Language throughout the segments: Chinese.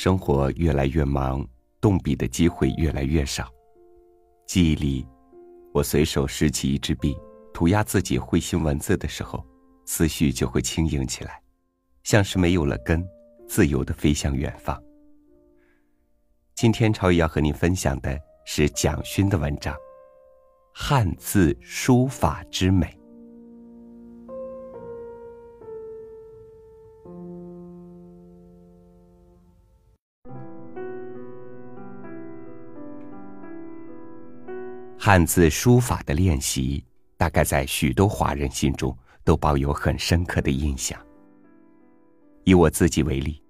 生活越来越忙，动笔的机会越来越少。记忆里，我随手拾起一支笔，涂鸦自己会心文字的时候，思绪就会轻盈起来，像是没有了根，自由的飞向远方。今天超宇要和你分享的是蒋勋的文章《汉字书法之美》。汉字书法的练习，大概在许多华人心中都抱有很深刻的印象。以我自己为例，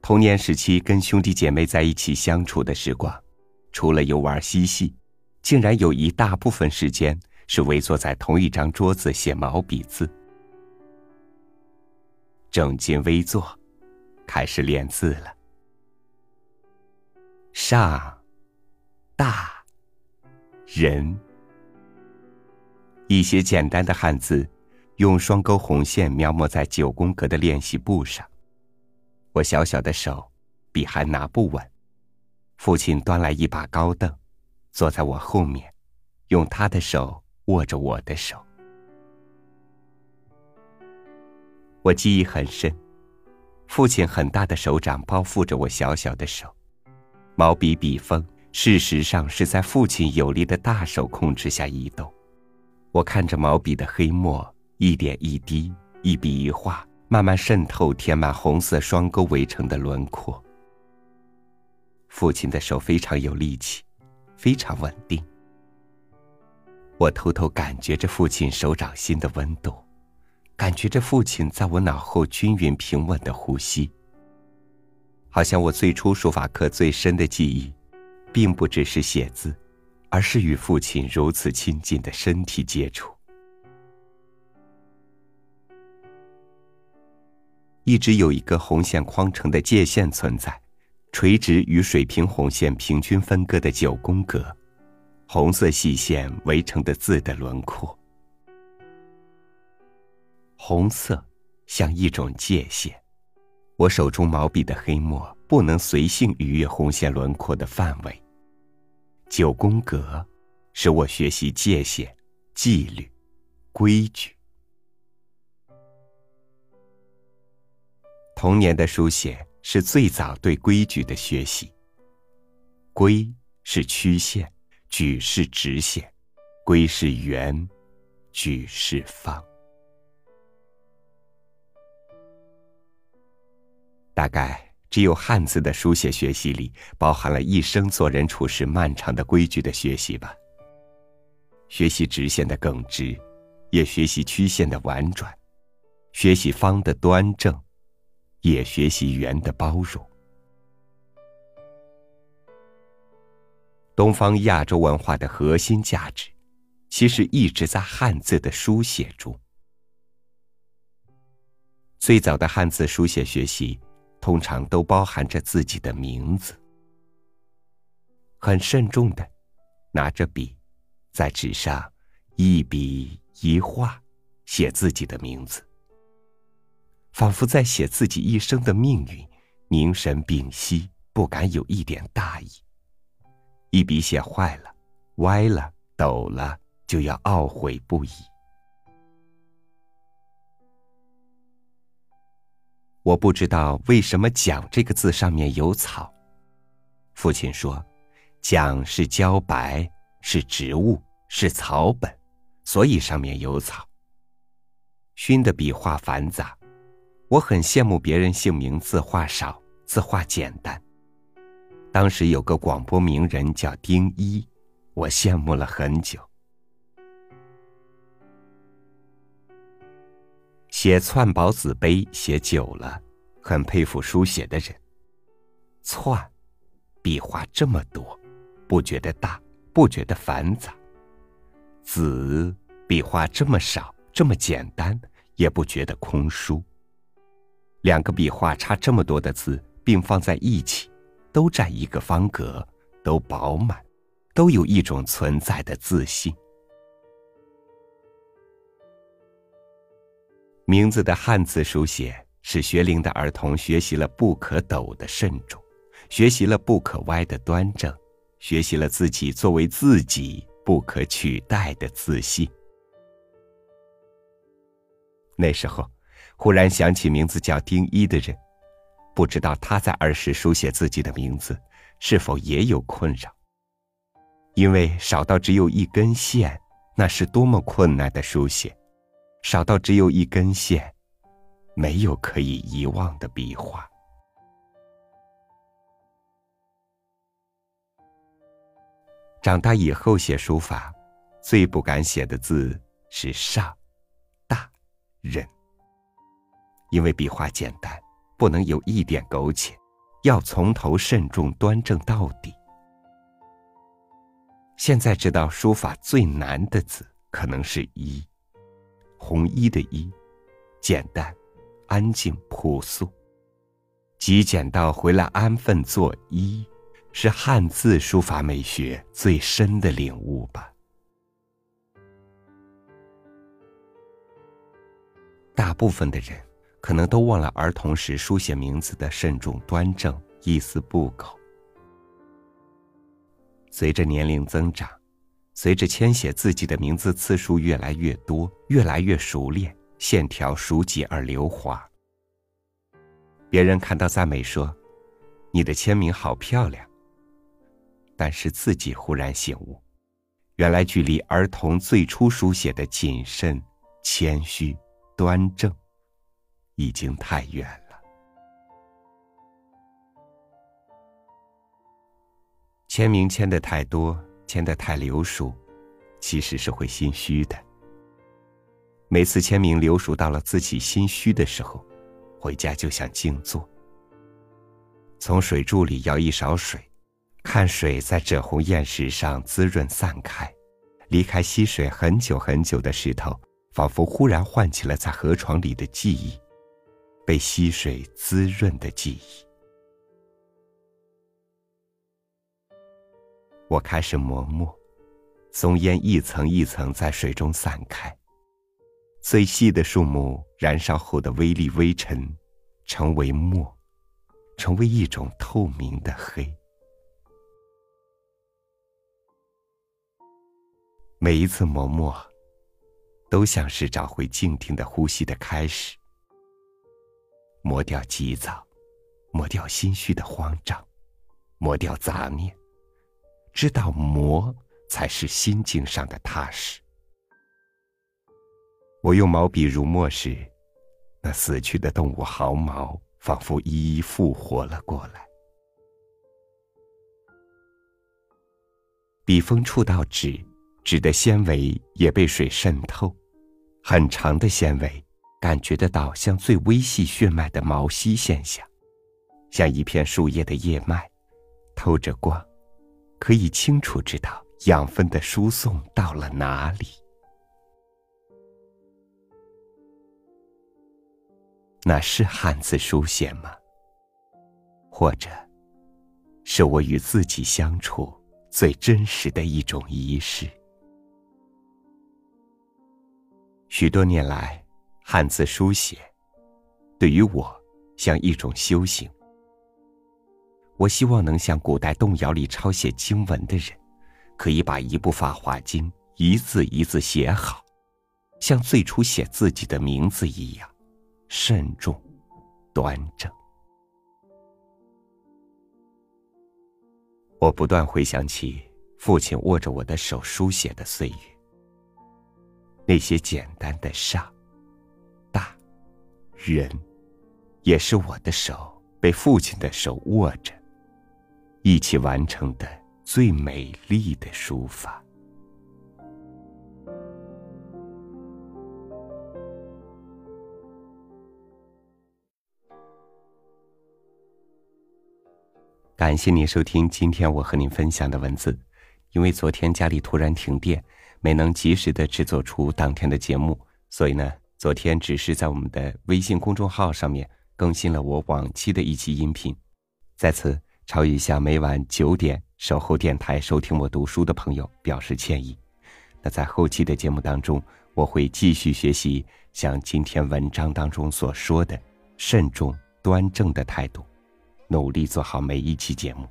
童年时期跟兄弟姐妹在一起相处的时光，除了游玩嬉戏，竟然有一大部分时间是围坐在同一张桌子写毛笔字。正襟危坐，开始练字了。上，大。人，一些简单的汉字，用双钩红线描摹在九宫格的练习簿上。我小小的手，笔还拿不稳。父亲端来一把高凳，坐在我后面，用他的手握着我的手。我记忆很深，父亲很大的手掌包覆着我小小的手，毛笔笔锋。事实上是在父亲有力的大手控制下移动，我看着毛笔的黑墨一点一滴、一笔一画，慢慢渗透填满红色双钩围成的轮廓。父亲的手非常有力气，非常稳定。我偷偷感觉着父亲手掌心的温度，感觉着父亲在我脑后均匀平稳的呼吸，好像我最初书法课最深的记忆。并不只是写字，而是与父亲如此亲近的身体接触。一直有一个红线框成的界限存在，垂直与水平红线平均分割的九宫格，红色细线围成的字的轮廓。红色像一种界限，我手中毛笔的黑墨不能随性逾越红线轮廓的范围。九宫格，使我学习界限、纪律、规矩。童年的书写是最早对规矩的学习。规是曲线，矩是直线，规是圆，矩是方。大概。只有汉字的书写学习里，包含了一生做人处事漫长的规矩的学习吧。学习直线的耿直，也学习曲线的婉转；学习方的端正，也学习圆的包容。东方亚洲文化的核心价值，其实一直在汉字的书写中。最早的汉字书写学习。通常都包含着自己的名字，很慎重的拿着笔，在纸上一笔一画写自己的名字，仿佛在写自己一生的命运。凝神屏息，不敢有一点大意。一笔写坏了、歪了、抖了，就要懊悔不已。我不知道为什么“蒋”这个字上面有草。父亲说：“蒋是茭白，是植物，是草本，所以上面有草。”熏的笔画繁杂，我很羡慕别人姓名字画少，字画简单。当时有个广播名人叫丁一，我羡慕了很久。写窜宝子碑写久了，很佩服书写的人。窜，笔画这么多，不觉得大，不觉得繁杂；子，笔画这么少，这么简单，也不觉得空疏。两个笔画差这么多的字并放在一起，都占一个方格，都饱满，都有一种存在的自信。名字的汉字书写使学龄的儿童学习了不可抖的慎重，学习了不可歪的端正，学习了自己作为自己不可取代的自信。那时候，忽然想起名字叫丁一的人，不知道他在儿时书写自己的名字是否也有困扰。因为少到只有一根线，那是多么困难的书写；少到只有一根线，没有可以遗忘的笔画。长大以后写书法，最不敢写的字是“上”、“大”、“人”，因为笔画简单，不能有一点苟且，要从头慎重端正到底。现在知道书法最难的字可能是“一”，红衣的“衣”，简单、安静、朴素。极简到回来安分做“衣”，是汉字书法美学最深的领悟吧。大部分的人可能都忘了儿童时书写名字的慎重端正，一丝不苟。随着年龄增长，随着签写自己的名字次数越来越多，越来越熟练，线条熟极而流滑。别人看到赞美说：“你的签名好漂亮。”但是自己忽然醒悟，原来距离儿童最初书写的谨慎、谦虚、端正，已经太远了。签名签的太多，签的太流熟，其实是会心虚的。每次签名流熟到了自己心虚的时候，回家就想静坐，从水柱里舀一勺水，看水在赭红砚石上滋润散开，离开溪水很久很久的石头，仿佛忽然唤起了在河床里的记忆，被溪水滋润的记忆。我开始磨墨，松烟一层一层在水中散开。最细的树木燃烧后的微粒微尘，成为墨，成为一种透明的黑。每一次磨墨，都像是找回静听的呼吸的开始。磨掉急躁，磨掉心虚的慌张，磨掉杂念。知道磨才是心境上的踏实。我用毛笔如墨时，那死去的动物毫毛仿佛一一复活了过来。笔锋触到纸，纸的纤维也被水渗透，很长的纤维，感觉得到像最微细血脉的毛细现象，像一片树叶的叶脉，透着光。可以清楚知道养分的输送到了哪里。那是汉字书写吗？或者，是我与自己相处最真实的一种仪式？许多年来，汉字书写对于我像一种修行。我希望能像古代动摇里抄写经文的人，可以把一部《法华经》一字一字写好，像最初写自己的名字一样，慎重、端正。我不断回想起父亲握着我的手书写的岁月，那些简单的上、大、人，也是我的手被父亲的手握着。一起完成的最美丽的书法。感谢您收听今天我和您分享的文字。因为昨天家里突然停电，没能及时的制作出当天的节目，所以呢，昨天只是在我们的微信公众号上面更新了我往期的一期音频，在此。朝雨向每晚九点守候电台收听我读书的朋友表示歉意。那在后期的节目当中，我会继续学习像今天文章当中所说的，慎重、端正的态度，努力做好每一期节目。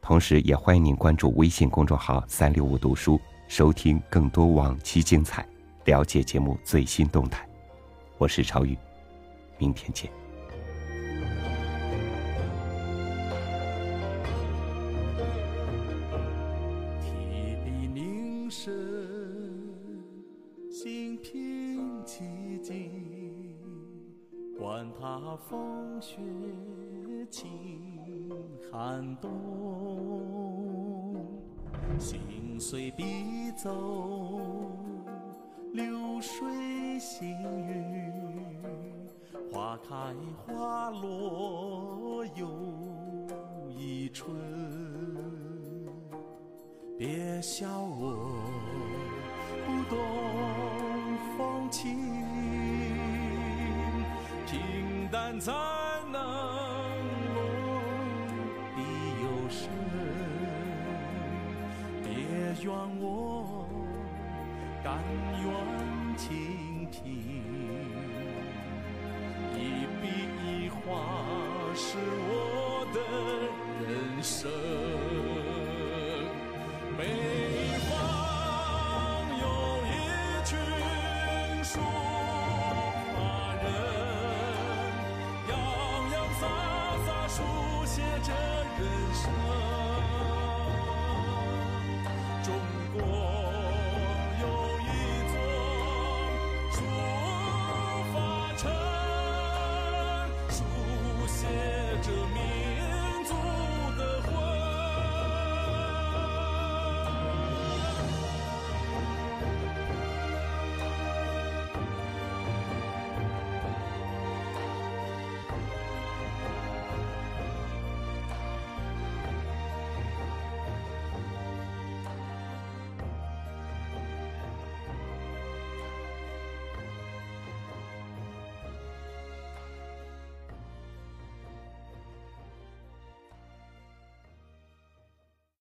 同时，也欢迎您关注微信公众号“三六五读书”，收听更多往期精彩，了解节目最新动态。我是超宇，明天见。管他风雪清寒冬，心随笔走，流水行云，花开花落又一春。别笑我不懂风情，平淡才能落笔有声。别怨我甘愿人